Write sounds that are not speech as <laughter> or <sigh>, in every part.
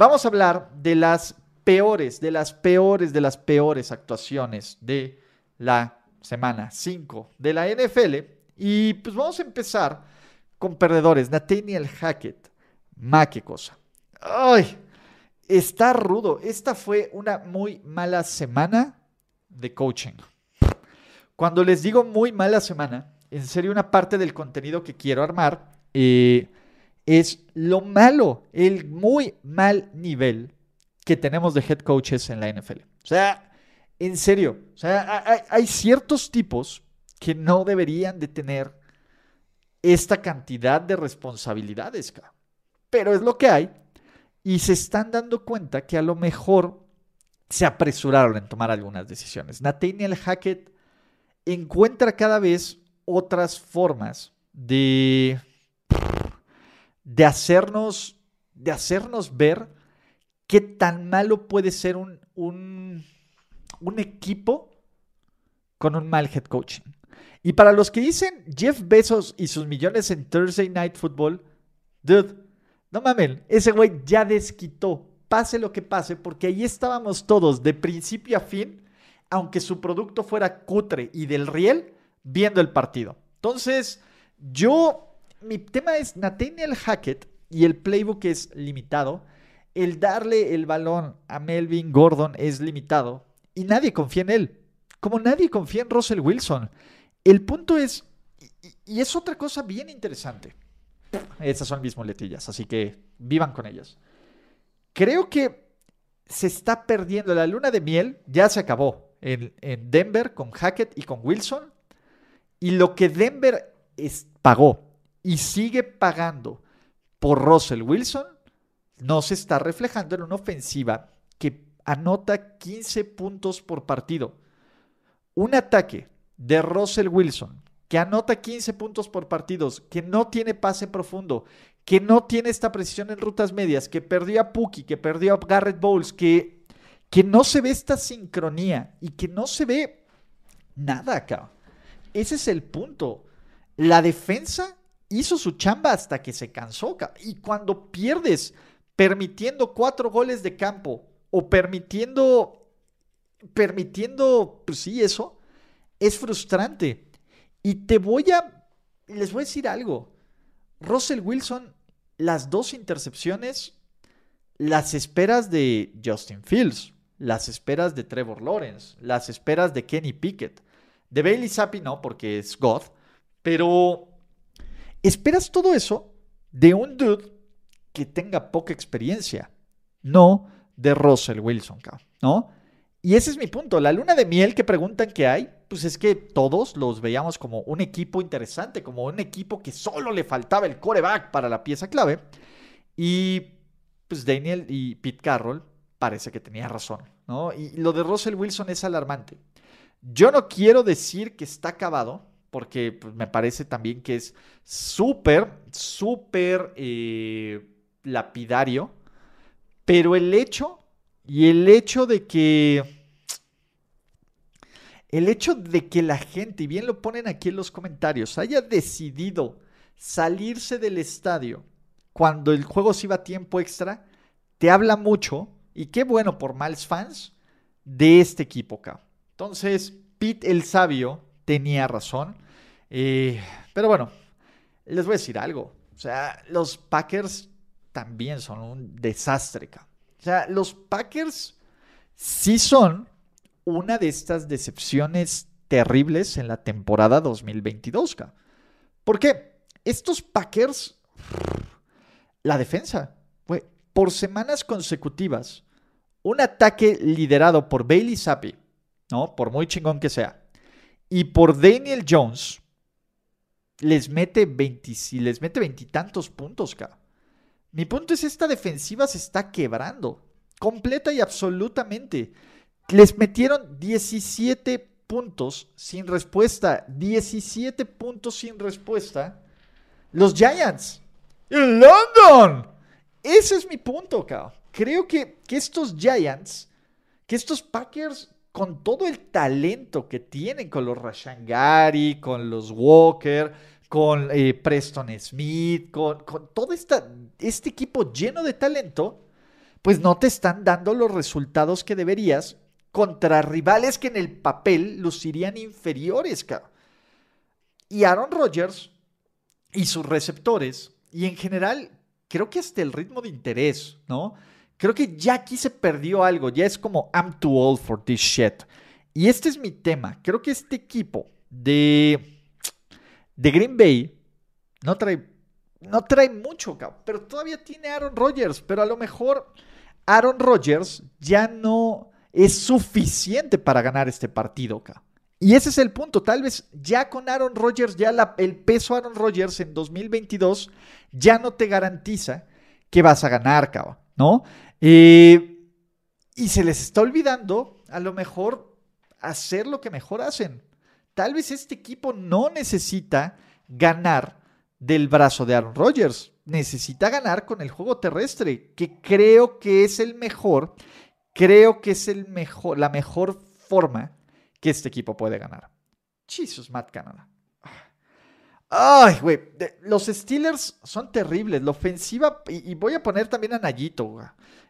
Vamos a hablar de las peores, de las peores, de las peores actuaciones de la semana 5 de la NFL. Y pues vamos a empezar con perdedores. Nathaniel Hackett. Ma, qué cosa. Ay, está rudo. Esta fue una muy mala semana de coaching. Cuando les digo muy mala semana, en serio una parte del contenido que quiero armar eh, es lo malo, el muy mal nivel que tenemos de head coaches en la NFL. O sea, en serio, o sea, hay, ciertos tipos que no deberían de tener esta cantidad de responsabilidades, pero es lo que hay y se están dando cuenta que a lo mejor se apresuraron en tomar algunas decisiones. Nathaniel Hackett encuentra cada vez otras formas de de hacernos, de hacernos ver qué tan malo puede ser un, un, equipo con un mal head coaching. Y para los que dicen Jeff Bezos y sus millones en Thursday Night Football, dude, no mames, ese güey ya desquitó, pase lo que pase, porque ahí estábamos todos de principio a fin, aunque su producto fuera cutre y del riel, viendo el partido. Entonces, yo mi tema es Nathaniel Hackett y el playbook es limitado. El darle el balón a Melvin Gordon es limitado y nadie confía en él. Como nadie confía en Russell Wilson. El punto es, y, es otra cosa bien interesante. Esas son mis muletillas, así que vivan con ellas. Creo que se está perdiendo la luna de miel, ya se acabó en, en Denver con Hackett y con Wilson. Y lo que Denver es, pagó y sigue pagando por Russell Wilson, no se está reflejando en una ofensiva que anota 15 puntos por partido. Un ataque de Russell Wilson que anota 15 puntos por partidos, que no tiene pase profundo, que no tiene esta precisión en rutas medias, que perdió a Puki, que perdió a Garrett Bowles, que, que no se ve esta sincronía y que no se ve nada acá. Ese es el punto. La defensa hizo su chamba hasta que se cansó. Y cuando pierdes permitiendo cuatro goles de campo o permitiendo, permitiendo, pues sí, eso, es frustrante. Y te voy a, les voy a decir algo. Russell Wilson, las dos intercepciones, las esperas de Justin Fields, las esperas de Trevor Lawrence, las esperas de Kenny Pickett. De Bailey Zappi no, porque es God, pero Esperas todo eso de un dude que tenga poca experiencia, no de Russell Wilson, ¿no? Y ese es mi punto. La luna de miel que preguntan que hay, pues es que todos los veíamos como un equipo interesante, como un equipo que solo le faltaba el coreback para la pieza clave. Y pues Daniel y Pete Carroll parece que tenía razón, ¿no? Y lo de Russell Wilson es alarmante. Yo no quiero decir que está acabado, porque pues, me parece también que es súper, súper eh, lapidario, pero el hecho y el hecho de que... El hecho de que la gente, y bien lo ponen aquí en los comentarios, haya decidido salirse del estadio cuando el juego se iba a tiempo extra, te habla mucho, y qué bueno por Miles fans, de este equipo acá. Entonces, Pete el sabio tenía razón. Eh, pero bueno, les voy a decir algo. O sea, los Packers también son un desastre. O sea, los Packers sí son una de estas decepciones terribles en la temporada 2022. ¿Por qué? Estos Packers, la defensa, por semanas consecutivas, un ataque liderado por Bailey Zappi, ¿no? Por muy chingón que sea, y por Daniel Jones, les mete 20, les mete veintitantos puntos, Mi punto es, esta defensiva se está quebrando, completa y absolutamente. Les metieron 17 puntos sin respuesta, 17 puntos sin respuesta. Los Giants. En London. Ese es mi punto, cabrón. Creo que, que estos Giants, que estos Packers, con todo el talento que tienen con los Rashangari, con los Walker, con eh, Preston Smith, con, todo este equipo lleno de talento, pues no te están dando los resultados que deberías contra rivales que en el papel lucirían inferiores. Y Aaron Rodgers y sus receptores, y en general, creo que hasta el ritmo de interés, ¿no? Creo que ya aquí se perdió algo, ya es como I'm too old for this shit. Y este es mi tema. Creo que este equipo de de Green Bay no trae, no trae mucho, pero todavía tiene Aaron Rodgers, pero a lo mejor Aaron Rodgers ya no es suficiente para ganar este partido, Y ese es el punto. Tal vez ya con Aaron Rodgers, ya el peso Aaron Rodgers en 2022 ya no te garantiza que vas a ganar, ¿no? Y se les está olvidando, a lo mejor, hacer lo que mejor hacen. Tal vez este equipo no necesita ganar del brazo de Aaron Rodgers. Necesita ganar con el juego terrestre, que creo que es el mejor, creo que es el mejor, la mejor forma que este equipo puede ganar. Jesus, Matt Canada. Ay, güey, los Steelers son terribles. La ofensiva, y, voy a poner también a Nayito,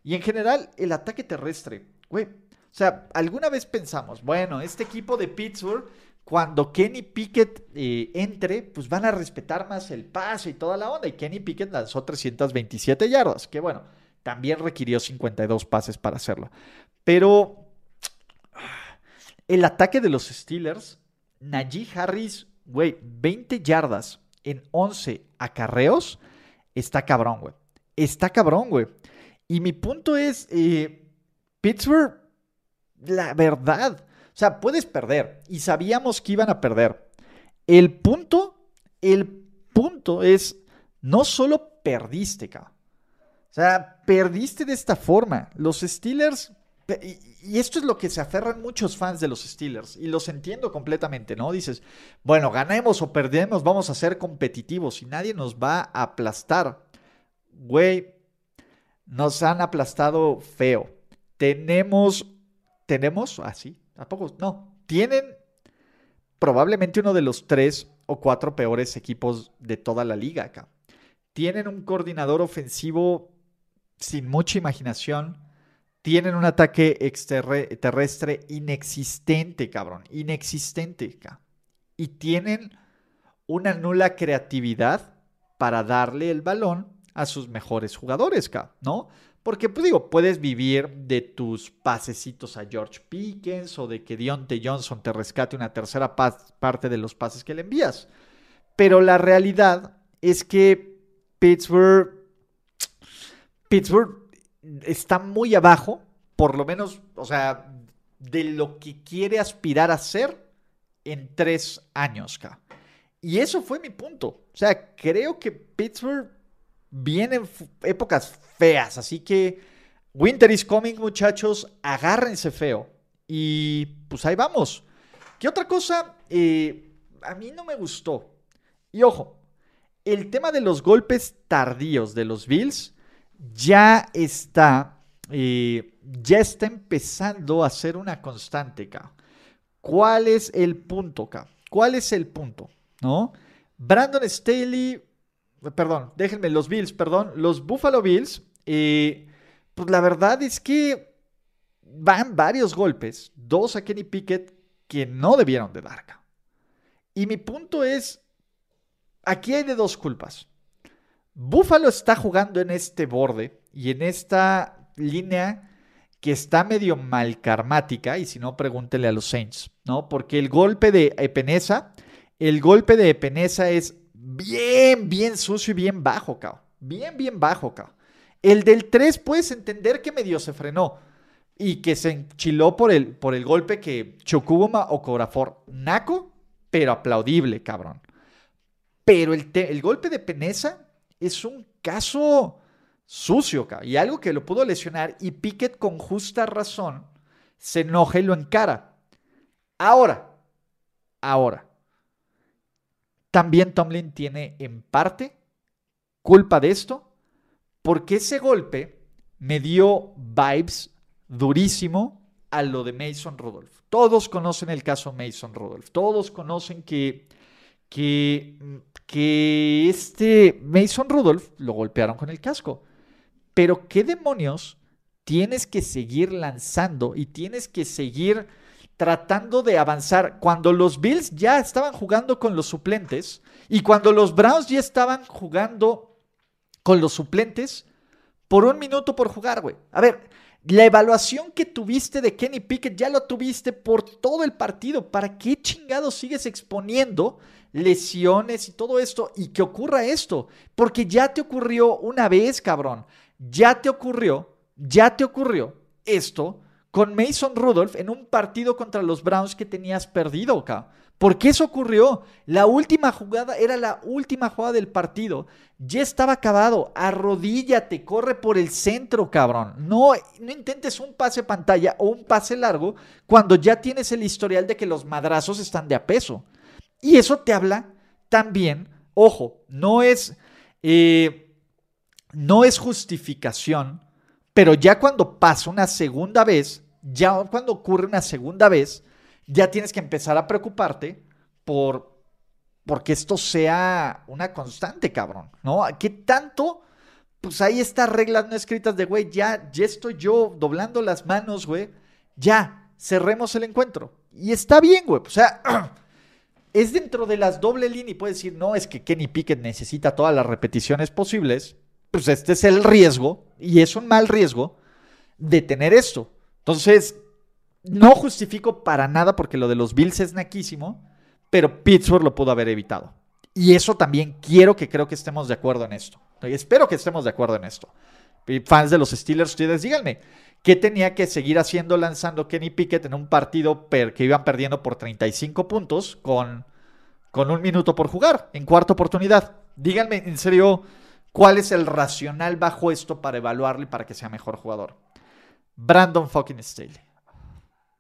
Y en general, el ataque terrestre, güey. O sea, alguna vez pensamos, bueno, este equipo de Pittsburgh cuando Kenny Pickett eh, entre, pues van a respetar más el pase y toda la onda. Y Kenny Pickett lanzó 327 yardas, que bueno, también requirió 52 pases para hacerlo. Pero el ataque de los Steelers, Najee Harris, güey, 20 yardas en 11 acarreos, está cabrón, güey. Está cabrón, güey. Y mi punto es, eh, Pittsburgh, la verdad, o sea, puedes perder y sabíamos que iban a perder. El punto, el punto es, no solo perdiste, cabrón. O sea, perdiste de esta forma. Los Steelers, y, esto es lo que se aferran muchos fans de los Steelers, y los entiendo completamente, ¿no? Dices, bueno, ganemos o perdemos, vamos a ser competitivos y nadie nos va a aplastar. Güey, nos han aplastado feo. Tenemos, tenemos, así, ¿A poco? No. Tienen probablemente uno de los tres o cuatro peores equipos de toda la liga acá. Tienen un coordinador ofensivo sin mucha imaginación. Tienen un ataque terrestre inexistente, cabrón. Inexistente. Acá. Y tienen una nula creatividad para darle el balón a sus mejores jugadores, ¿no? Porque, pues digo, puedes vivir de tus pasecitos a George Pickens o de que Deontay Johnson te rescate una tercera parte de los pases que le envías. Pero la realidad es que Pittsburgh, Pittsburgh está muy abajo, por lo menos, o sea, de lo que quiere aspirar a ser en tres años. Y eso fue mi punto. O sea, creo que Pittsburgh vienen épocas feas, así que Winter is coming, muchachos, agárrense feo. Y pues ahí vamos. ¿Qué otra cosa? Eh, a mí no me gustó. Y ojo, el tema de los golpes tardíos de los Bills ya está, eh, ya está empezando a ser una constante, acá. ¿Cuál es el punto, acá? ¿Cuál es el punto? ¿No? Brandon Staley perdón, déjenme, los Bills, perdón, los Buffalo Bills, eh, pues la verdad es que van varios golpes, dos a Kenny Pickett que no debieron de dar. Y mi punto es, aquí hay de dos culpas. Buffalo está jugando en este borde y en esta línea que está medio mal karmática, y si no, pregúntele a los Saints, ¿no? Porque el golpe de Epenesa, el golpe de Epenesa es bien, bien sucio y bien bajo, cao. Bien, bien bajo, cao. El del 3 puedes entender que medio se frenó y que se enchiló por el, por el golpe que Chocuboma o Corafor. Naco, pero aplaudible, cabrón. Pero el, el golpe de Peneza es un caso sucio, y algo que lo pudo lesionar y Pickett con justa razón se enoja y lo encara. Ahora, ahora, también Tomlin tiene en parte culpa de esto, porque ese golpe me dio vibes durísimo a lo de Mason Rudolph. Todos conocen el caso Mason Rudolph, todos conocen que, que, que este Mason Rudolph lo golpearon con el casco. Pero ¿qué demonios tienes que seguir lanzando y tienes que seguir tratando de avanzar cuando los Bills ya estaban jugando con los suplentes y cuando los Browns ya estaban jugando con los suplentes por un minuto por jugar, güey? A ver, la evaluación que tuviste de Kenny Pickett ya lo tuviste por todo el partido. ¿Para qué chingados sigues exponiendo lesiones y todo esto y que ocurra esto? Porque ya te ocurrió una vez, cabrón ya te ocurrió, ya te ocurrió esto con Mason Rudolph en un partido contra los Browns que tenías perdido, acá. ¿Por qué eso ocurrió? La última jugada era la última jugada del partido. Ya estaba acabado. Arrodíllate, corre por el centro, cabrón. No, no intentes un pase pantalla o un pase largo cuando ya tienes el historial de que los madrazos están de a peso. Y eso te habla también, ojo, no es... Eh, no es justificación, pero ya cuando pasa una segunda vez, ya cuando ocurre una segunda vez, ya tienes que empezar a preocuparte por porque esto sea una constante, cabrón, ¿no? ¿Qué tanto? Pues hay estas reglas no escritas de, güey, ya, ya estoy yo doblando las manos, güey, ya, cerremos el encuentro. Y está bien, güey, o sea, <clears throat> es dentro de las doble líneas y puedes decir, no, es que Kenny Pickett necesita todas las repeticiones posibles, pues este es el riesgo, y es un mal riesgo, de tener esto. Entonces, no justifico para nada porque lo de los Bills es naquísimo, pero Pittsburgh lo pudo haber evitado. Y eso también quiero que creo que estemos de acuerdo en esto. Espero que estemos de acuerdo en esto. Fans de los Steelers, ustedes díganme, ¿qué tenía que seguir haciendo lanzando Kenny Pickett en un partido que iban perdiendo por 35 puntos con, con un minuto por jugar en cuarta oportunidad? Díganme, en serio, ¿Cuál es el racional bajo esto para evaluarle para que sea mejor jugador? Brandon fucking Staley.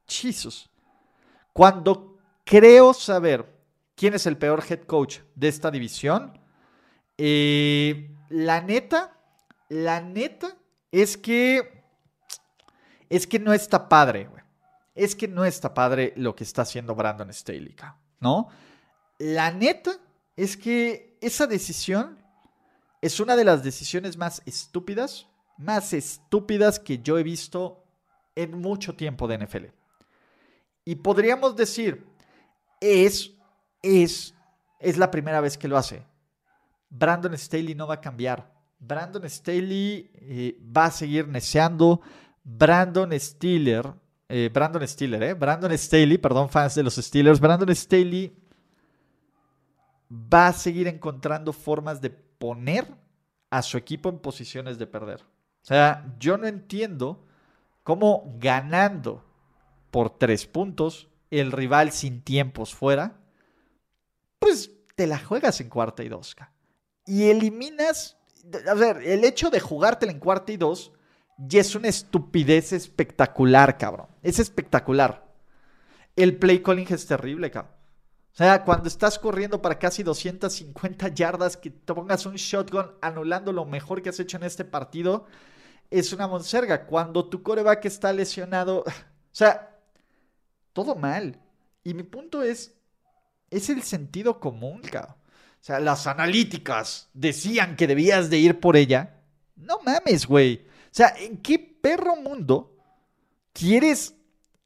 Jesus. Cuando creo saber quién es el peor head coach de esta división, eh, la neta, la neta es que es que no está padre. Es que no está padre lo que está haciendo Brandon Staley, ¿no? La neta es que esa decisión es una de las decisiones más estúpidas, más estúpidas que yo he visto en mucho tiempo de NFL. Y podríamos decir, es, es, es la primera vez que lo hace. Brandon Staley no va a cambiar. Brandon Staley eh, va a seguir neceando. Brandon Steeler, eh, Brandon Steeler, eh, Brandon Staley, perdón, fans de los Steelers, Brandon Staley va a seguir encontrando formas de poner a su equipo en posiciones de perder. O sea, yo no entiendo cómo ganando por tres puntos, el rival sin tiempos fuera, pues te la juegas en cuarta y dos. Y eliminas, a ver, el hecho de jugártela en cuarta y dos ya es una estupidez espectacular, cabrón. Es espectacular. El play calling es terrible, cabrón. O sea, cuando estás corriendo para casi 250 yardas, que te pongas un shotgun anulando lo mejor que has hecho en este partido, es una monserga. Cuando tu coreback está lesionado, <laughs> o sea, todo mal. Y mi punto es, es el sentido común, cabrón. O sea, las analíticas decían que debías de ir por ella. No mames, güey. O sea, ¿en qué perro mundo quieres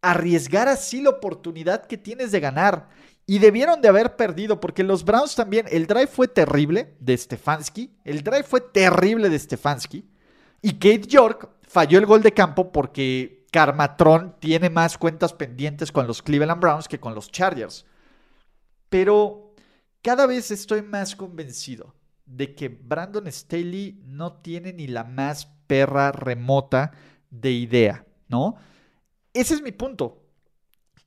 arriesgar así la oportunidad que tienes de ganar? Y debieron de haber perdido porque los Browns también, el drive fue terrible de Stefanski, el drive fue terrible de Stefanski y Kate York falló el gol de campo porque Carmatron tiene más cuentas pendientes con los Cleveland Browns que con los Chargers. Pero cada vez estoy más convencido de que Brandon Staley no tiene ni la más perra remota de idea, ¿no? Ese es mi punto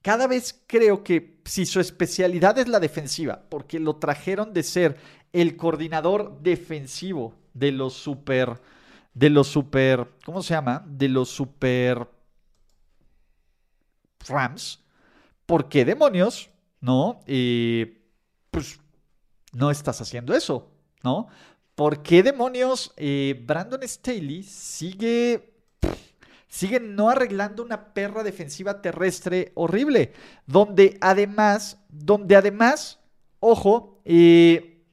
cada vez creo que si su especialidad es la defensiva, porque lo trajeron de ser el coordinador defensivo de los super de los super, ¿cómo se llama? De los super Rams. ¿Por qué demonios? ¿No? Eh, pues no estás haciendo eso, ¿no? ¿Por qué demonios eh, Brandon Staley sigue sigue no arreglando una perra defensiva terrestre horrible, donde además, donde además, ojo, eh,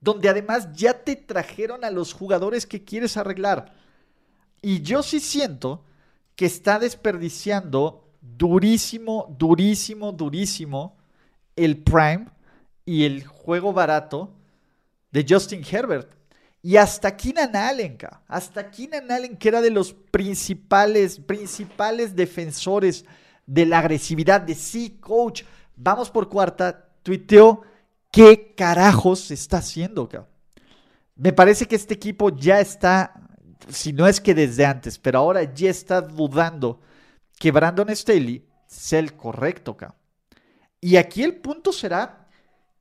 donde además ya te trajeron a los jugadores que quieres arreglar. Y yo sí siento que está desperdiciando durísimo, durísimo, durísimo el Prime y el juego barato de Justin Herbert. Y hasta Keenan Allen, hasta Keenan Allen, que era de los principales, principales defensores de la agresividad, de sí, coach, vamos por cuarta, tuiteó, ¿qué carajos está haciendo, Me parece que este equipo ya está, si no es que desde antes, pero ahora ya está dudando que Brandon Staley sea el correcto, acá. Y aquí el punto será,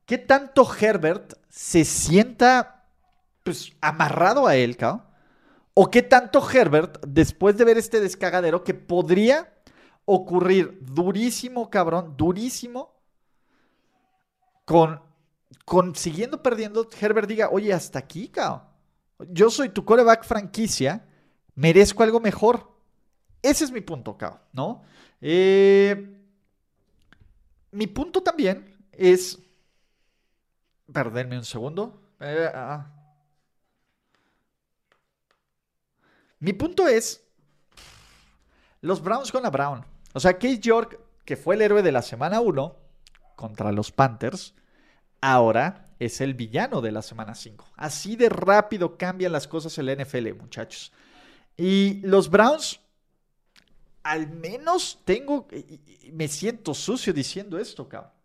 ¿qué tanto Herbert se sienta pues, amarrado a él, ¿cao? ¿O qué tanto Herbert, después de ver este descagadero, que podría ocurrir durísimo, cabrón, durísimo, con, siguiendo perdiendo, Herbert diga, oye, hasta aquí, cao. Yo soy tu coreback franquicia, merezco algo mejor. Ese es mi punto, cao, ¿no? Eh, mi punto también es. Perderme un segundo. Eh, ah. Mi punto es, los Browns con la Brown. O sea, Case York, que fue el héroe de la semana 1 contra los Panthers, ahora es el villano de la semana 5. Así de rápido cambian las cosas en la NFL, muchachos. Y los Browns, al menos tengo, me siento sucio diciendo esto, cabrón.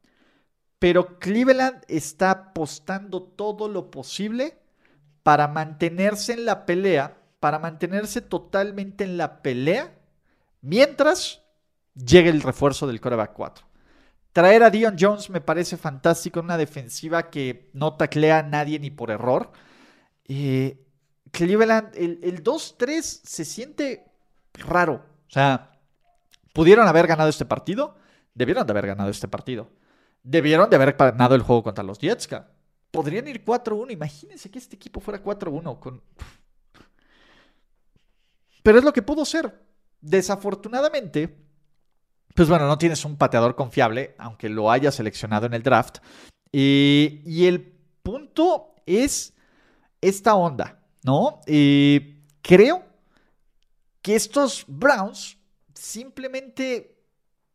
Pero Cleveland está apostando todo lo posible para mantenerse en la pelea para mantenerse totalmente en la pelea mientras llegue el refuerzo del coreback 4. Traer a Dion Jones me parece fantástico en una defensiva que no taclea a nadie ni por error. Eh, Cleveland, el, el 2-3 se siente raro. O sea, pudieron haber ganado este partido, debieron de haber ganado este partido. Debieron de haber ganado el juego contra los Jets. Podrían ir 4-1. Imagínense que este equipo fuera 4-1 con pero es lo que pudo ser. Desafortunadamente, pues bueno, no tienes un pateador confiable, aunque lo haya seleccionado en el draft. y el punto es esta onda, ¿no? creo que estos Browns simplemente,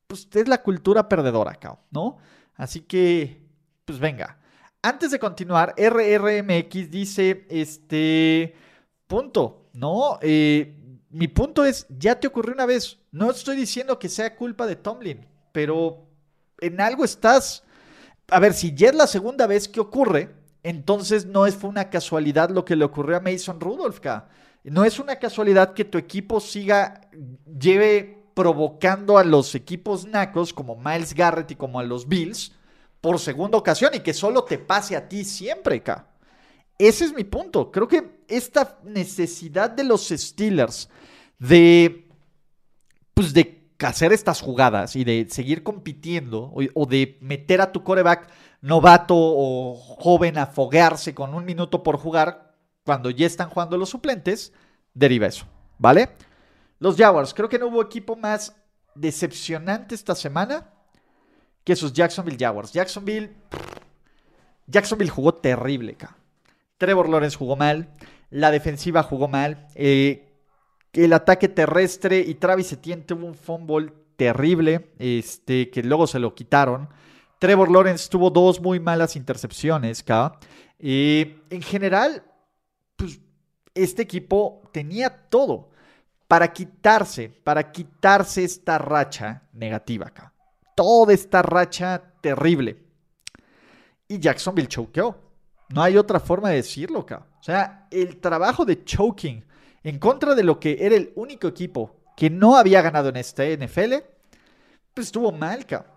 pues es la cultura perdedora ¿no? Así que, pues venga. Antes de continuar, RRMX dice, este, punto, ¿no? Eh, mi punto es, ya te ocurrió una vez. No estoy diciendo que sea culpa de Tomlin, pero en algo estás. A ver, si ya es la segunda vez que ocurre, entonces no es, fue una casualidad lo que le ocurrió a Mason Rudolph. No es una casualidad que tu equipo siga, lleve provocando a los equipos nacos como Miles Garrett y como a los Bills por segunda ocasión y que solo te pase a ti siempre, acá. Ese es mi punto. Creo que esta necesidad de los Steelers de, pues de hacer estas jugadas y de seguir compitiendo o, de meter a tu coreback novato o joven a foguearse con un minuto por jugar cuando ya están jugando los suplentes, deriva eso, ¿vale? Los Jaguars, creo que no hubo equipo más decepcionante esta semana que sus Jacksonville Jaguars. Jacksonville, Jacksonville jugó terrible, acá. Trevor Lawrence jugó mal, la defensiva jugó mal, eh, el ataque terrestre y Travis Etienne tuvo un fumble terrible, este, que luego se lo quitaron. Trevor Lawrence tuvo dos muy malas intercepciones, eh, en general, pues este equipo tenía todo para quitarse, para quitarse esta racha negativa acá. Toda esta racha terrible. Y Jacksonville choqueó. No hay otra forma de decirlo, cabrón. O sea, el trabajo de choking en contra de lo que era el único equipo que no había ganado en este NFL, pues estuvo mal, cabrón.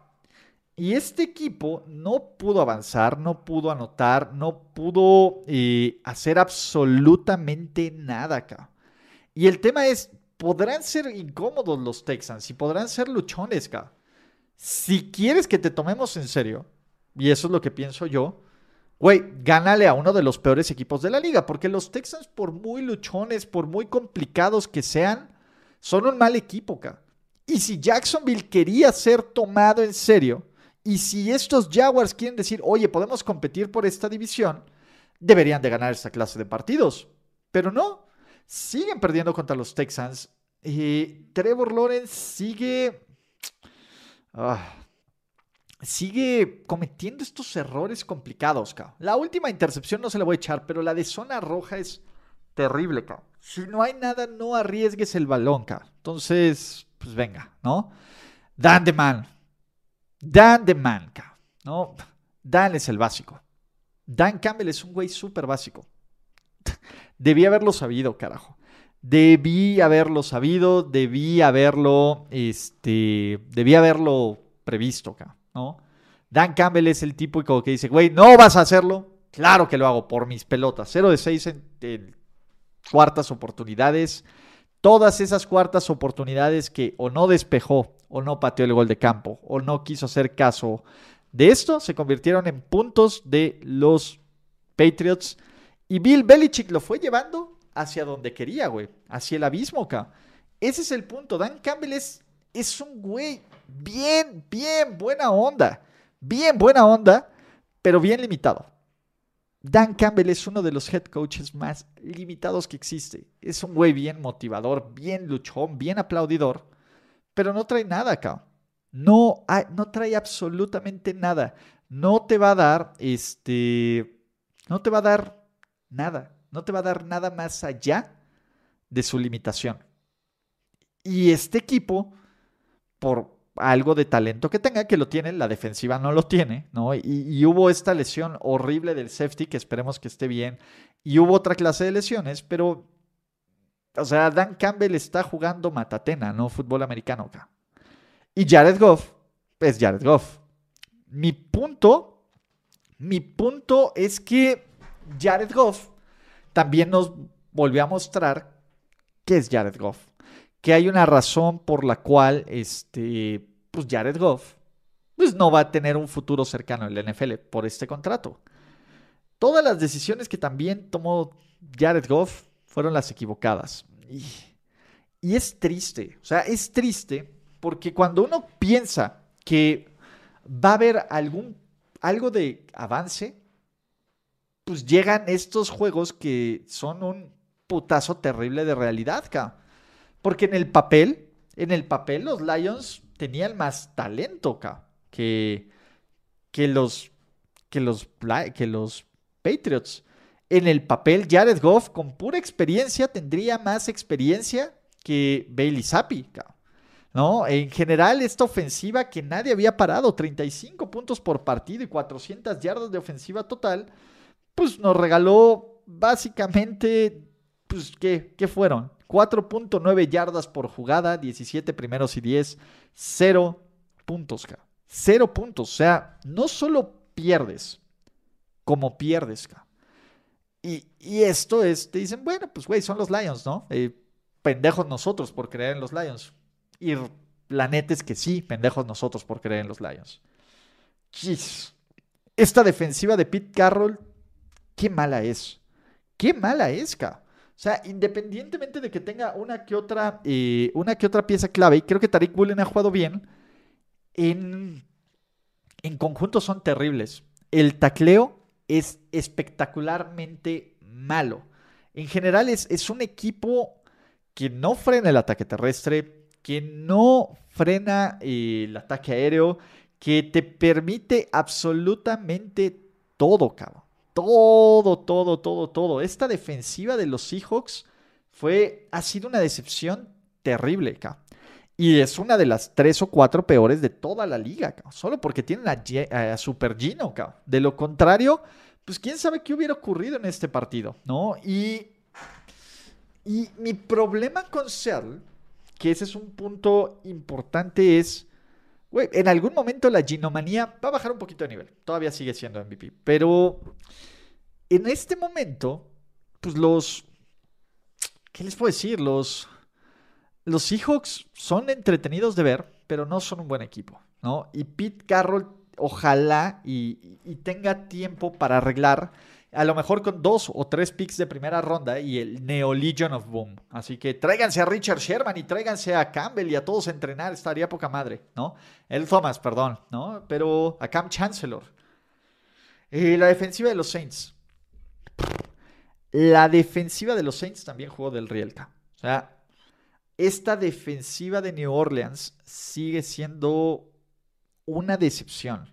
Y este equipo no pudo avanzar, no pudo anotar, no pudo eh, hacer absolutamente nada acá. Y el tema es, podrán ser incómodos los Texans y podrán ser luchones acá. Si quieres que te tomemos en serio, y eso es lo que pienso yo, güey, gánale a uno de los peores equipos de la liga, porque los Texans, por muy luchones, por muy complicados que sean, son un mal equipo acá. Y si Jacksonville quería ser tomado en serio, y si estos Jaguars quieren decir, oye, podemos competir por esta división, deberían de ganar esta clase de partidos. Pero no, siguen perdiendo contra los Texans. Y Trevor Lawrence sigue... Ah, sigue cometiendo estos errores complicados, cabrón. La última intercepción no se la voy a echar, pero la de zona roja es terrible, cabrón. Si no hay nada, no arriesgues el balón, cabrón. Entonces, pues venga, ¿no? Dan de man, Dan de Manca, ¿no? Dan es el básico. Dan Campbell es un güey súper básico. Debí haberlo sabido, carajo. Debí haberlo sabido, debí haberlo, este, debí haberlo previsto, ¿no? Dan Campbell es el tipo que dice, güey, no vas a hacerlo. Claro que lo hago por mis pelotas. 0 de 6 en cuartas oportunidades. Todas esas cuartas oportunidades que o no despejó o no pateó el gol de campo o no quiso hacer caso de esto, se convirtieron en puntos de los Patriots. Y Bill Belichick lo fue llevando hacia donde quería, güey. Hacia el abismo, acá. Ese es el punto. Dan Campbell es, es un güey bien, bien buena onda. Bien buena onda, pero bien limitado. Dan Campbell es uno de los head coaches más limitados que existe. Es un güey bien motivador, bien luchón, bien aplaudidor pero no trae nada acá. No, no trae absolutamente nada. No te va a dar, este, no te va a dar nada. No te va a dar nada más allá de su limitación. Y este equipo, por algo de talento que tenga, que lo tiene, la defensiva no lo tiene, ¿no? Y, hubo esta lesión horrible del safety, que esperemos que esté bien, y hubo otra clase de lesiones, pero o sea, Dan Campbell está jugando matatena, no fútbol americano acá. Y Jared Goff es Jared Goff. Mi punto, mi punto es que Jared Goff también nos volvió a mostrar qué es Jared Goff. Que hay una razón por la cual este, pues Jared Goff pues no va a tener un futuro cercano en la NFL por este contrato. Todas las decisiones que también tomó Jared Goff fueron las equivocadas. Y, es triste, o sea, es triste porque cuando uno piensa que va a haber algún, algo de avance, pues llegan estos juegos que son un putazo terrible de realidad, ca. Porque en el papel, en el papel los Lions tenían más talento, ca, que, que los que los que los Patriots en el papel, Jared Goff con pura experiencia tendría más experiencia que Bailey Zappi. ¿no? En general, esta ofensiva que nadie había parado, 35 puntos por partido y 400 yardas de ofensiva total, pues nos regaló básicamente, pues, ¿qué, qué fueron? 4.9 yardas por jugada, 17 primeros y 10, 0 puntos, ca. 0 puntos. O sea, no solo pierdes, como pierdes, ca. Y, esto es, te dicen, bueno, pues güey, son los Lions, ¿no? Eh, pendejos nosotros por creer en los Lions. Y la neta es que sí, pendejos nosotros por creer en los Lions. Jeez. Esta defensiva de Pete Carroll, qué mala es. Qué mala es, ca. O sea, independientemente de que tenga una que otra, eh, una que otra pieza clave, y creo que Tariq Bullen ha jugado bien, en, en conjunto son terribles. El tacleo es espectacularmente malo. En general es, es un equipo que no frena el ataque terrestre, que no frena eh, el ataque aéreo, que te permite absolutamente todo, cabrón. Todo, todo, todo, todo. Esta defensiva de los Seahawks fue, ha sido una decepción terrible. Y es una de las tres o cuatro peores de toda la liga. Solo porque tienen a, Super Gino. De lo contrario, pues quién sabe qué hubiera ocurrido en este partido, ¿no? Y, y mi problema con Seattle, que ese es un punto importante, es en algún momento la ginomanía va a bajar un poquito de nivel. Todavía sigue siendo MVP. Pero en este momento, pues los... ¿Qué les puedo decir? Los... Los Seahawks son entretenidos de ver, pero no son un buen equipo, ¿no? Y Pete Carroll, ojalá y, y tenga tiempo para arreglar a lo mejor con dos o tres picks de primera ronda y el Neo Legion of Boom. Así que tráiganse a Richard Sherman y tráiganse a Campbell y a todos a entrenar, estaría poca madre, ¿no? El Thomas, perdón, ¿no? Pero a Cam Chancellor. Eh, la defensiva de los Saints. La defensiva de los Saints también jugó del Rielka. O sea, esta defensiva de New Orleans sigue siendo una decepción.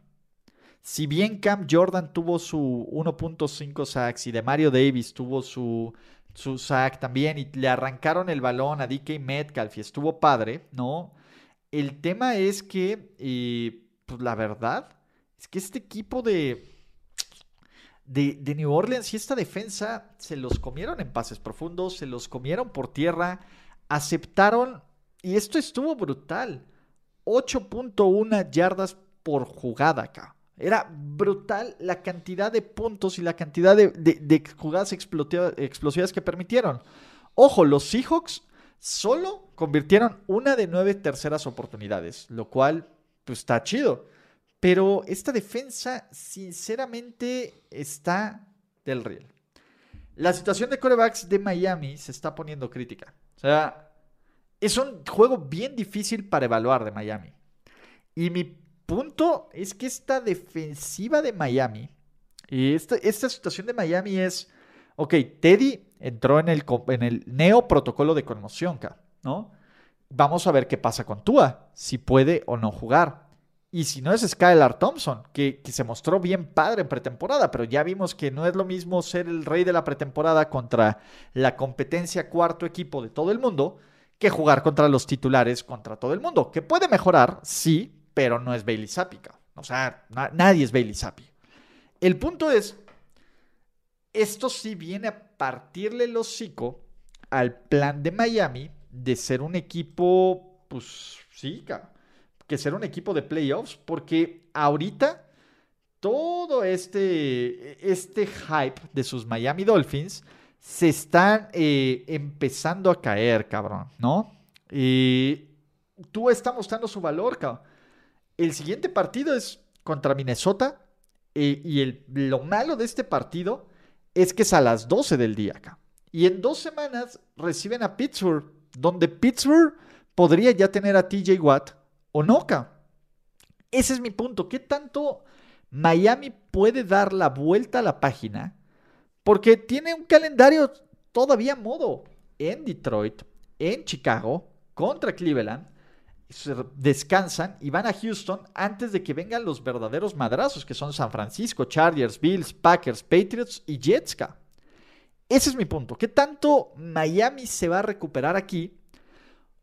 Si bien Cam Jordan tuvo su 1.5 sacks y de Mario Davis tuvo su, su sack también y le arrancaron el balón a DK Metcalf y estuvo padre, ¿no? El tema es que, eh, pues la verdad, es que este equipo de, de, de, New Orleans y esta defensa se los comieron en pases profundos, se los comieron por tierra, aceptaron, y esto estuvo brutal, 8.1 yardas por jugada acá. Era brutal la cantidad de puntos y la cantidad de, jugadas explosivas que permitieron. Ojo, los Seahawks solo convirtieron una de nueve terceras oportunidades, lo cual pues está chido. Pero esta defensa sinceramente está del riel. La situación de corebacks de Miami se está poniendo crítica. O sea, es un juego bien difícil para evaluar de Miami. Y mi punto es que esta defensiva de Miami, y esta, esta situación de Miami es, ok, Teddy entró en el, en el neo protocolo de conmoción, ¿no? Vamos a ver qué pasa con Tua, si puede o no jugar. Y si no es Skylar Thompson, que, que, se mostró bien padre en pretemporada, pero ya vimos que no es lo mismo ser el rey de la pretemporada contra la competencia cuarto equipo de todo el mundo que jugar contra los titulares contra todo el mundo. Que puede mejorar, sí, pero no es Bailey Zappi. O sea, nadie es Bailey Zappi. El punto es, esto sí viene a partirle el hocico al plan de Miami de ser un equipo, pues sí, que ser un equipo de playoffs, porque ahorita todo este, este hype de sus Miami Dolphins se están eh, empezando a caer, cabrón, ¿no? Y tú está mostrando su valor, cabrón. El siguiente partido es contra Minnesota. Eh, y lo malo de este partido es que es a las 12 del día acá. Y en dos semanas reciben a Pittsburgh, donde Pittsburgh podría ya tener a TJ Watt o no acá. Ese es mi punto. ¿Qué tanto Miami puede dar la vuelta a la página? Porque tiene un calendario todavía modo en Detroit, en Chicago, contra Cleveland descansan y van a Houston antes de que vengan los verdaderos madrazos que son San Francisco, Chargers, Bills, Packers, Patriots y Jetska. Ese es mi punto. ¿Qué tanto Miami se va a recuperar aquí?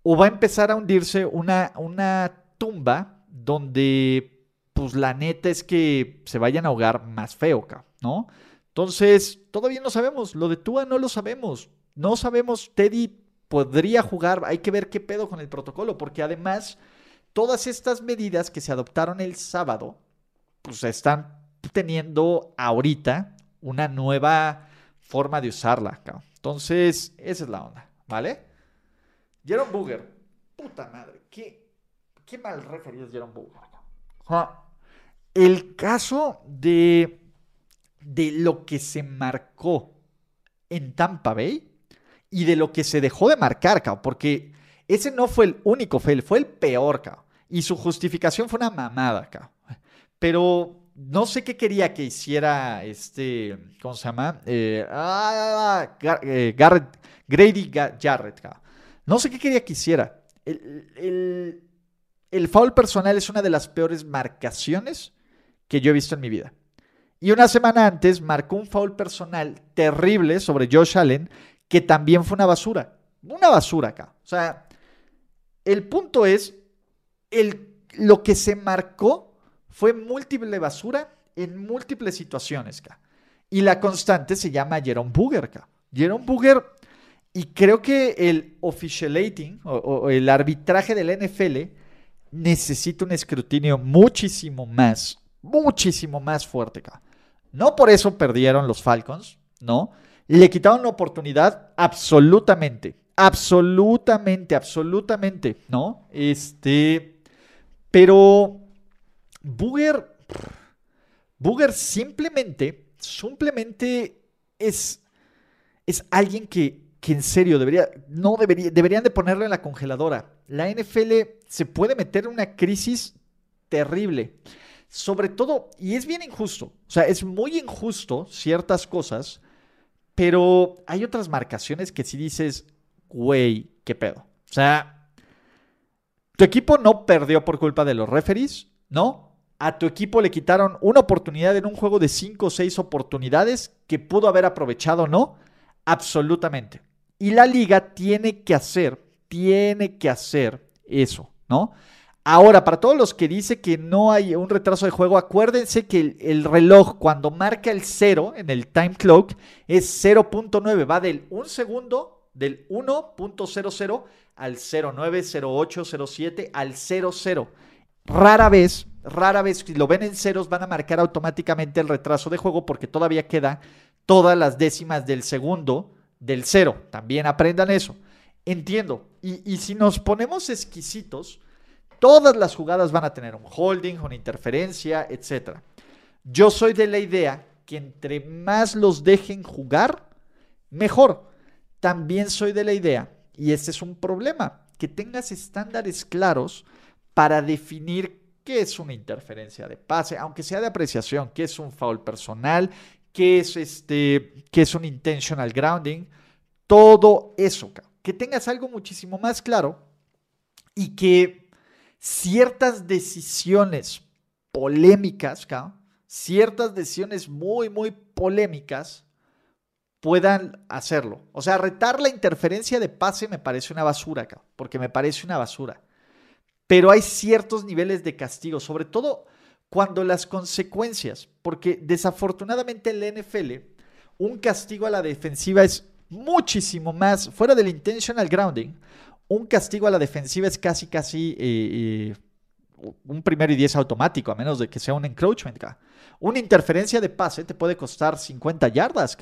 ¿O va a empezar a hundirse una, una tumba donde, pues la neta es que se vayan a ahogar más feo, ¿no? Entonces, todavía no sabemos. Lo de Tua no lo sabemos. No sabemos, Teddy podría jugar, hay que ver qué pedo con el protocolo, porque además todas estas medidas que se adoptaron el sábado, pues están teniendo ahorita una nueva forma de usarla. Entonces, esa es la onda, ¿vale? Jerome Booger, puta madre, qué, qué mal referido es Jerome Booger. El caso de, de lo que se marcó en Tampa Bay y de lo que se dejó de marcar, porque ese no fue el único fail, fue el peor, cao. Y su justificación fue una mamada, cao. Pero no sé qué quería que hiciera este, ¿cómo se llama? Eh, ah, eh, Garrett, Grady Jarrett. No sé qué quería que hiciera. El, el, el foul personal es una de las peores marcaciones que yo he visto en mi vida. Y una semana antes marcó un foul personal terrible sobre Josh Allen que también fue una basura. Una basura acá. O sea, el punto es, el, lo que se marcó fue múltiple basura en múltiples situaciones. Acá. Y la constante se llama Jerome Booger. Acá. Jerome Booger, y creo que el officialating o, el arbitraje del NFL necesita un escrutinio muchísimo más, muchísimo más fuerte. No por eso perdieron los Falcons, ¿no? Le quitaron la oportunidad absolutamente, absolutamente, absolutamente, ¿no? Este, pero Booger, Booger simplemente, simplemente es, es alguien que, que en serio debería, no debería, deberían de ponerlo en la congeladora. La NFL se puede meter en una crisis terrible. Sobre todo, y es bien injusto, o sea, es muy injusto ciertas cosas, pero hay otras marcaciones que si dices, güey, qué pedo. O sea, tu equipo no perdió por culpa de los referees, ¿no? A tu equipo le quitaron una oportunidad en un juego de 5 o 6 oportunidades que pudo haber aprovechado, ¿no? Absolutamente. Y la liga tiene que hacer, tiene que hacer eso, ¿no? Ahora, para todos los que dicen que no hay un retraso de juego, acuérdense que el, reloj cuando marca el 0 en el time clock es 0.9, va del 1 segundo, del 1.00 al 090807 al 00. Rara vez, rara vez, si lo ven en ceros, van a marcar automáticamente el retraso de juego porque todavía queda todas las décimas del segundo del 0. También aprendan eso. Entiendo. Y, y si nos ponemos exquisitos, Todas las jugadas van a tener un holding, una interferencia, etc. Yo soy de la idea que entre más los dejen jugar, mejor. También soy de la idea, y este es un problema, que tengas estándares claros para definir qué es una interferencia de pase, aunque sea de apreciación, qué es un foul personal, qué es este, qué es un intentional grounding, todo eso, que tengas algo muchísimo más claro y que ciertas decisiones polémicas, ciertas decisiones muy, muy polémicas, puedan hacerlo. O sea, retar la interferencia de pase me parece una basura, porque me parece una basura. Pero hay ciertos niveles de castigo, sobre todo cuando las consecuencias, porque desafortunadamente en la NFL, un castigo a la defensiva es muchísimo más, fuera del intentional grounding, un castigo a la defensiva es casi, casi eh, eh, un primero y diez automático, a menos de que sea un encroachment. Una interferencia de pase te puede costar 50 yardas.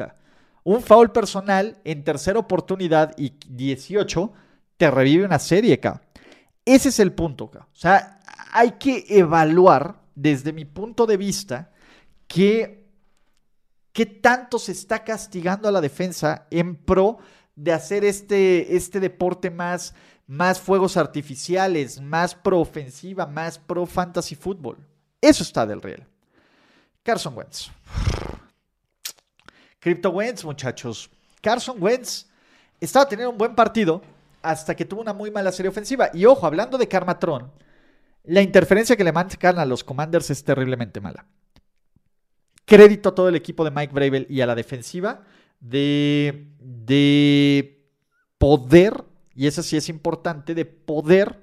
Un foul personal en tercera oportunidad y 18 te revive una serie. Ese es el punto. O sea, hay que evaluar desde mi punto de vista que qué tanto se está castigando a la defensa en pro de hacer este, este deporte más, más fuegos artificiales, más pro ofensiva, más pro fantasy fútbol. Eso está del real. Carson Wentz. Crypto Wentz, muchachos. Carson Wentz estaba teniendo un buen partido hasta que tuvo una muy mala serie ofensiva. Y ojo, hablando de Karmatron, la interferencia que le mandan a los Commanders es terriblemente mala. Crédito a todo el equipo de Mike Bravel y a la defensiva de, de poder, y eso sí es importante, de poder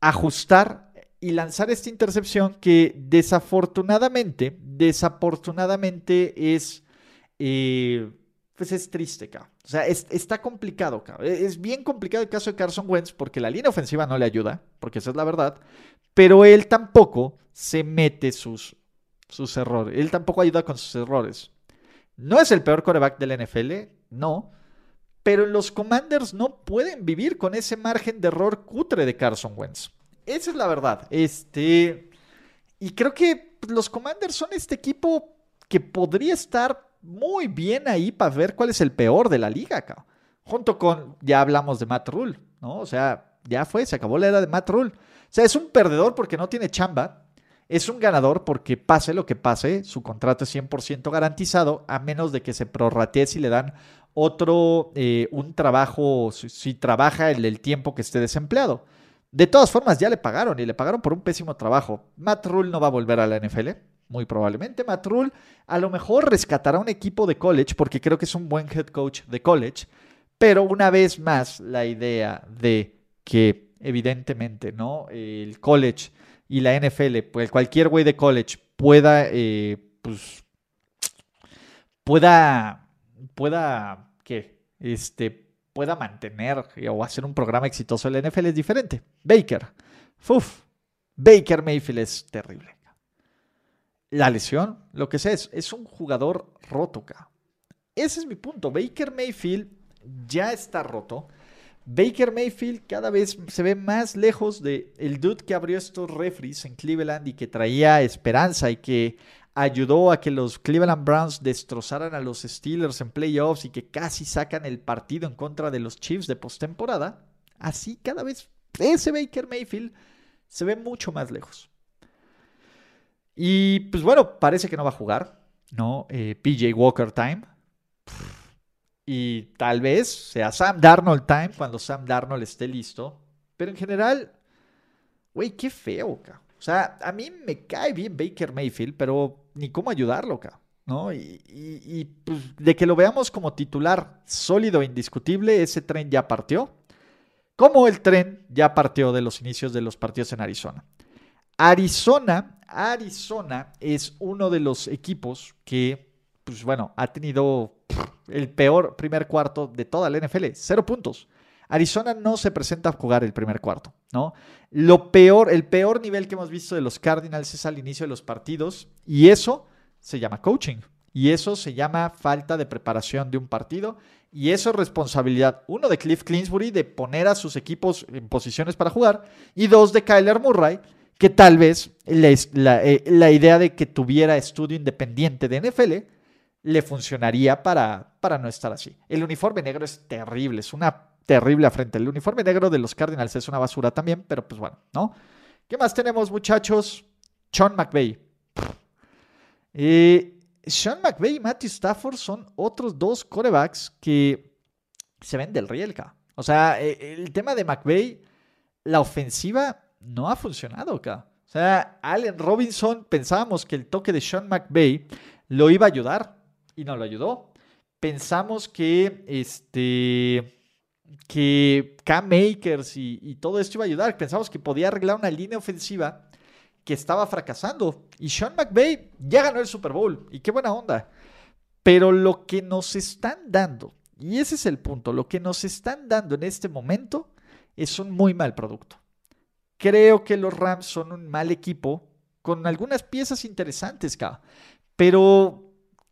ajustar y lanzar esta intercepción que desafortunadamente, desafortunadamente es, eh, pues es triste, O sea, está complicado, Es bien complicado el caso de Carson Wentz porque la línea ofensiva no le ayuda, porque esa es la verdad, pero él tampoco se mete sus, sus errores, él tampoco ayuda con sus errores. No es el peor coreback del NFL, no. Pero los Commanders no pueden vivir con ese margen de error cutre de Carson Wentz. Esa es la verdad. Este. Y creo que los Commanders son este equipo que podría estar muy bien ahí para ver cuál es el peor de la liga acá. Junto con, ya hablamos de Matt Rule, ¿no? O sea, ya fue, se acabó la era de Matt Rule. O sea, es un perdedor porque no tiene chamba, es un ganador porque pase lo que pase, su contrato es 100% garantizado, a menos de que se prorratee si le dan otro, eh, un trabajo, si, trabaja el, el tiempo que esté desempleado. De todas formas, ya le pagaron y le pagaron por un pésimo trabajo. Matt Rule no va a volver a la NFL, muy probablemente. Matt Rule a lo mejor rescatará un equipo de college porque creo que es un buen head coach de college, pero una vez más la idea de que evidentemente, ¿no? El college y la NFL, pues cualquier güey de college pueda, eh, pues, pueda, pueda, ¿qué? Este, pueda mantener o hacer un programa exitoso en la NFL es diferente. Baker, uf, Baker Mayfield es terrible. La lesión, lo que sé, es, es un jugador roto. Ese es mi punto. Baker Mayfield ya está roto. Baker Mayfield cada vez se ve más lejos de el dude que abrió estos refries en Cleveland y que traía esperanza y que ayudó a que los Cleveland Browns destrozaran a los Steelers en playoffs y que casi sacan el partido en contra de los Chiefs de postemporada. Así cada vez ese Baker Mayfield se ve mucho más lejos. Y pues bueno, parece que no va a jugar, ¿no? Eh, PJ Walker time. Y tal vez sea Sam Darnold time cuando Sam Darnold esté listo. Pero en general, güey, qué feo, ca. O sea, a mí me cae bien Baker Mayfield, pero ni cómo ayudarlo, ca. ¿no? Y, pues, de que lo veamos como titular sólido e indiscutible, ese tren ya partió. Como el tren ya partió de los inicios de los partidos en Arizona. Arizona, Arizona es uno de los equipos que, pues bueno, ha tenido el peor primer cuarto de toda la NFL, cero puntos. Arizona no se presenta a jugar el primer cuarto, ¿no? Lo peor, el peor nivel que hemos visto de los Cardinals es al inicio de los partidos y eso se llama coaching y eso se llama falta de preparación de un partido y eso es responsabilidad, uno, de Cliff Clinsbury de poner a sus equipos en posiciones para jugar, y dos, de Kyler Murray, que tal vez la, eh, la, idea de que tuviera estudio independiente de NFL le funcionaría para, para no estar así. El uniforme negro es terrible, es una terrible afrenta. El uniforme negro de los Cardinals es una basura también, pero pues bueno, ¿no? ¿Qué más tenemos, muchachos? Sean McVay. Eh, sean McVay y Matthew Stafford son otros dos corebacks que se ven del rielca. O sea, e, el tema de McVay, la ofensiva no ha funcionado acá. O sea, Allen Robinson, pensábamos que el toque de Sean McVay lo iba a ayudar y no lo ayudó. Pensamos que este que Cam Makers y, todo esto iba a ayudar. Pensamos que podía arreglar una línea ofensiva que estaba fracasando. Y Sean McVay ya ganó el Super Bowl. Y qué buena onda. Pero lo que nos están dando, y ese es el punto, lo que nos están dando en este momento es un muy mal producto. Creo que los Rams son un mal equipo con algunas piezas interesantes, pero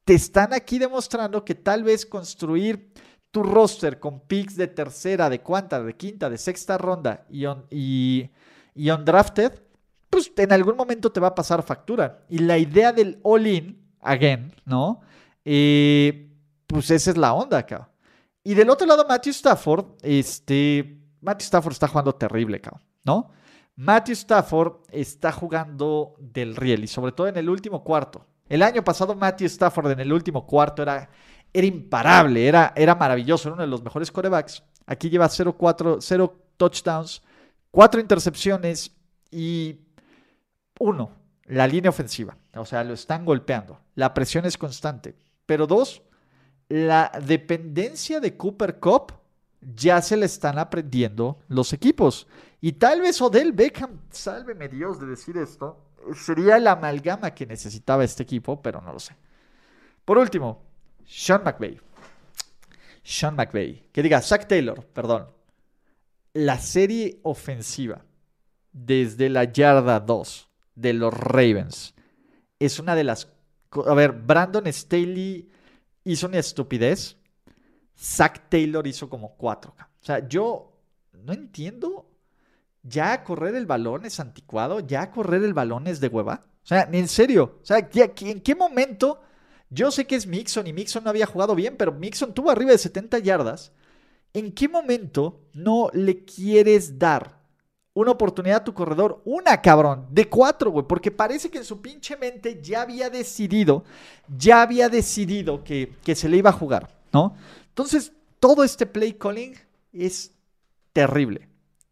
te están aquí demostrando que tal vez construir tu roster con picks de tercera, de cuarta, de quinta, de sexta ronda y, y, y undrafted pues en algún momento te va a pasar factura. Y la idea del all-in, again, ¿no? Eh, pues esa es la onda acá. Y del otro lado, Matthew Stafford, este, Matthew Stafford está jugando terrible, acá, ¿no? Matthew Stafford está jugando del riel y sobre todo en el último cuarto. El año pasado Matthew Stafford en el último cuarto era, era imparable, era, era maravilloso, era uno de los mejores corebacks. Aquí lleva 0-4, 0 touchdowns, 4 intercepciones y uno, la línea ofensiva. O sea, lo están golpeando. La presión es constante. Pero dos, la dependencia de Cooper Cup ya se le están aprendiendo los equipos. Y tal vez Odell Beckham, sálveme Dios de decir esto, sería la amalgama que necesitaba este equipo, pero no lo sé. Por último, Sean McVay. Sean McVay. Que diga, Zach Taylor, perdón. La serie ofensiva desde la yarda 2 de los Ravens. Es una de las... A ver, Brandon Staley hizo una estupidez. Zach Taylor hizo como cuatro. O sea, yo no entiendo. Ya correr el balón es anticuado. Ya correr el balón es de hueva. O sea, en serio. O sea, ¿en qué momento? Yo sé que es Mixon y Mixon no había jugado bien, pero Mixon tuvo arriba de 70 yardas. ¿En qué momento no le quieres dar una oportunidad a tu corredor. Una, cabrón. De cuatro, güey. Porque parece que en su pinche mente ya había decidido, ya había decidido que, que se le iba a jugar, ¿no? Entonces, todo este play calling es terrible.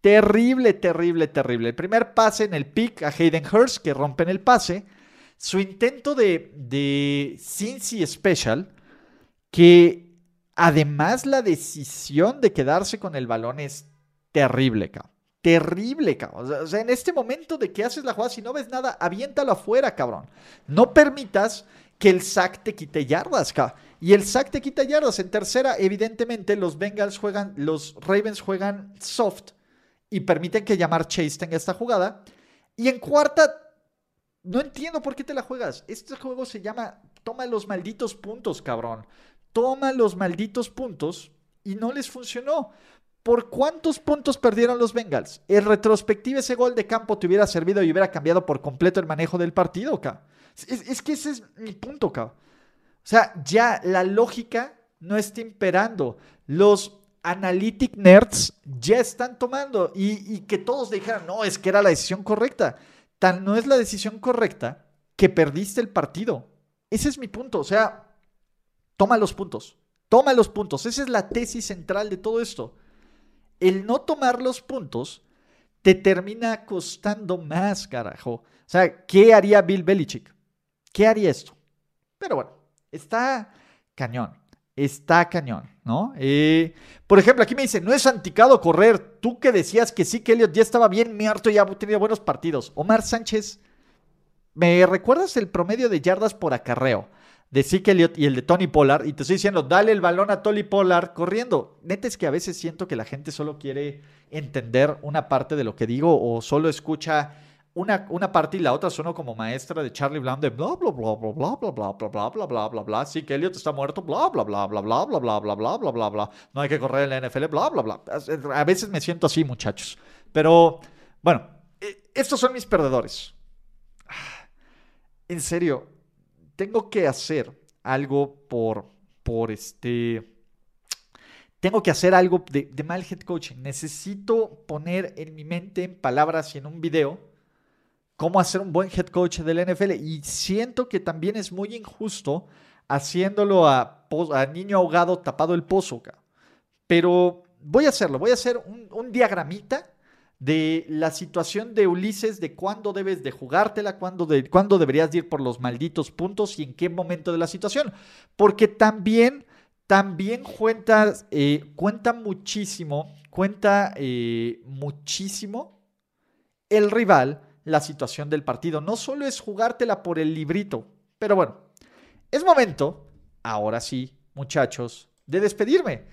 Terrible, terrible, terrible. El primer pase en el pick a Hayden Hurst, que rompen el pase. Su intento de, de Cincy Special, que además la decisión de quedarse con el balón es terrible, cabrón terrible, cabrón. O sea, en este momento de que haces la jugada, si no ves nada, aviéntalo afuera, cabrón. No permitas que el sack te quite yardas, cabrón. Y el sack te quita yardas. En tercera, evidentemente, los Bengals juegan, los Ravens juegan soft y permiten que llamar Chase tenga esta jugada. Y en cuarta, no entiendo por qué te la juegas. Este juego se llama Toma los malditos puntos, cabrón. Toma los malditos puntos y no les funcionó. ¿Por cuántos puntos perdieron los Bengals? En retrospectiva, ese gol de campo te hubiera servido y hubiera cambiado por completo el manejo del partido, ca. Es, que ese es mi punto, ca. O sea, ya la lógica no está imperando. Los analytic nerds ya están tomando y, que todos dijeran, no, es que era la decisión correcta. Tan no es la decisión correcta que perdiste el partido. Ese es mi punto. O sea, toma los puntos. Toma los puntos. Esa es la tesis central de todo esto el no tomar los puntos te termina costando más, carajo. O sea, ¿qué haría Bill Belichick? ¿Qué haría esto? Pero bueno, está cañón. Está cañón, ¿no? Eh, por ejemplo, aquí me dice, no es anticado correr. Tú que decías que sí, que Elliot ya estaba bien muerto y ya tenía buenos partidos. Omar Sánchez, ¿me recuerdas el promedio de yardas por acarreo? de Zeke Elliott y el de Tony Pollard, y te estoy diciendo, dale el balón a Tony Pollard corriendo. Neta es que a veces siento que la gente solo quiere entender una parte de lo que digo o solo escucha una, una parte y la otra suena como maestra de Charlie Brown de bla bla bla bla bla bla bla bla bla bla bla bla bla sí que Elliott está muerto bla bla bla bla bla bla bla bla bla bla bla bla no hay que correr en la NFL bla bla bla a veces me siento así muchachos pero bueno estos son mis perdedores en serio tengo que hacer algo por, por este... Tengo que hacer algo de, mal head coaching. Necesito poner en mi mente, en palabras y en un video, cómo hacer un buen head coach del NFL. Y siento que también es muy injusto haciéndolo a, a niño ahogado tapado el pozo. Pero voy a hacerlo. Voy a hacer un, un diagramita de la situación de Ulises, de cuándo debes de jugártela, cuándo, de, cuándo deberías ir por los malditos puntos y en qué momento de la situación. Porque también, también cuenta, eh, cuenta muchísimo, cuenta eh, muchísimo el rival, la situación del partido. No solo es jugártela por el librito, pero bueno, es momento, ahora sí, muchachos, de despedirme.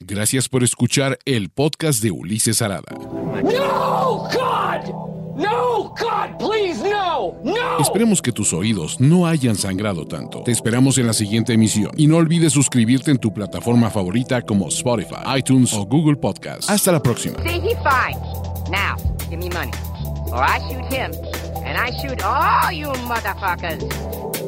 Gracias por escuchar el podcast de Ulises Arada. No, God! No, God, please, no, no. Esperemos que tus oídos no hayan sangrado tanto. Te esperamos en la siguiente emisión y no olvides suscribirte en tu plataforma favorita como Spotify, iTunes o Google Podcast. Hasta la próxima. Now, give me money, or I shoot him, and I shoot all you motherfuckers.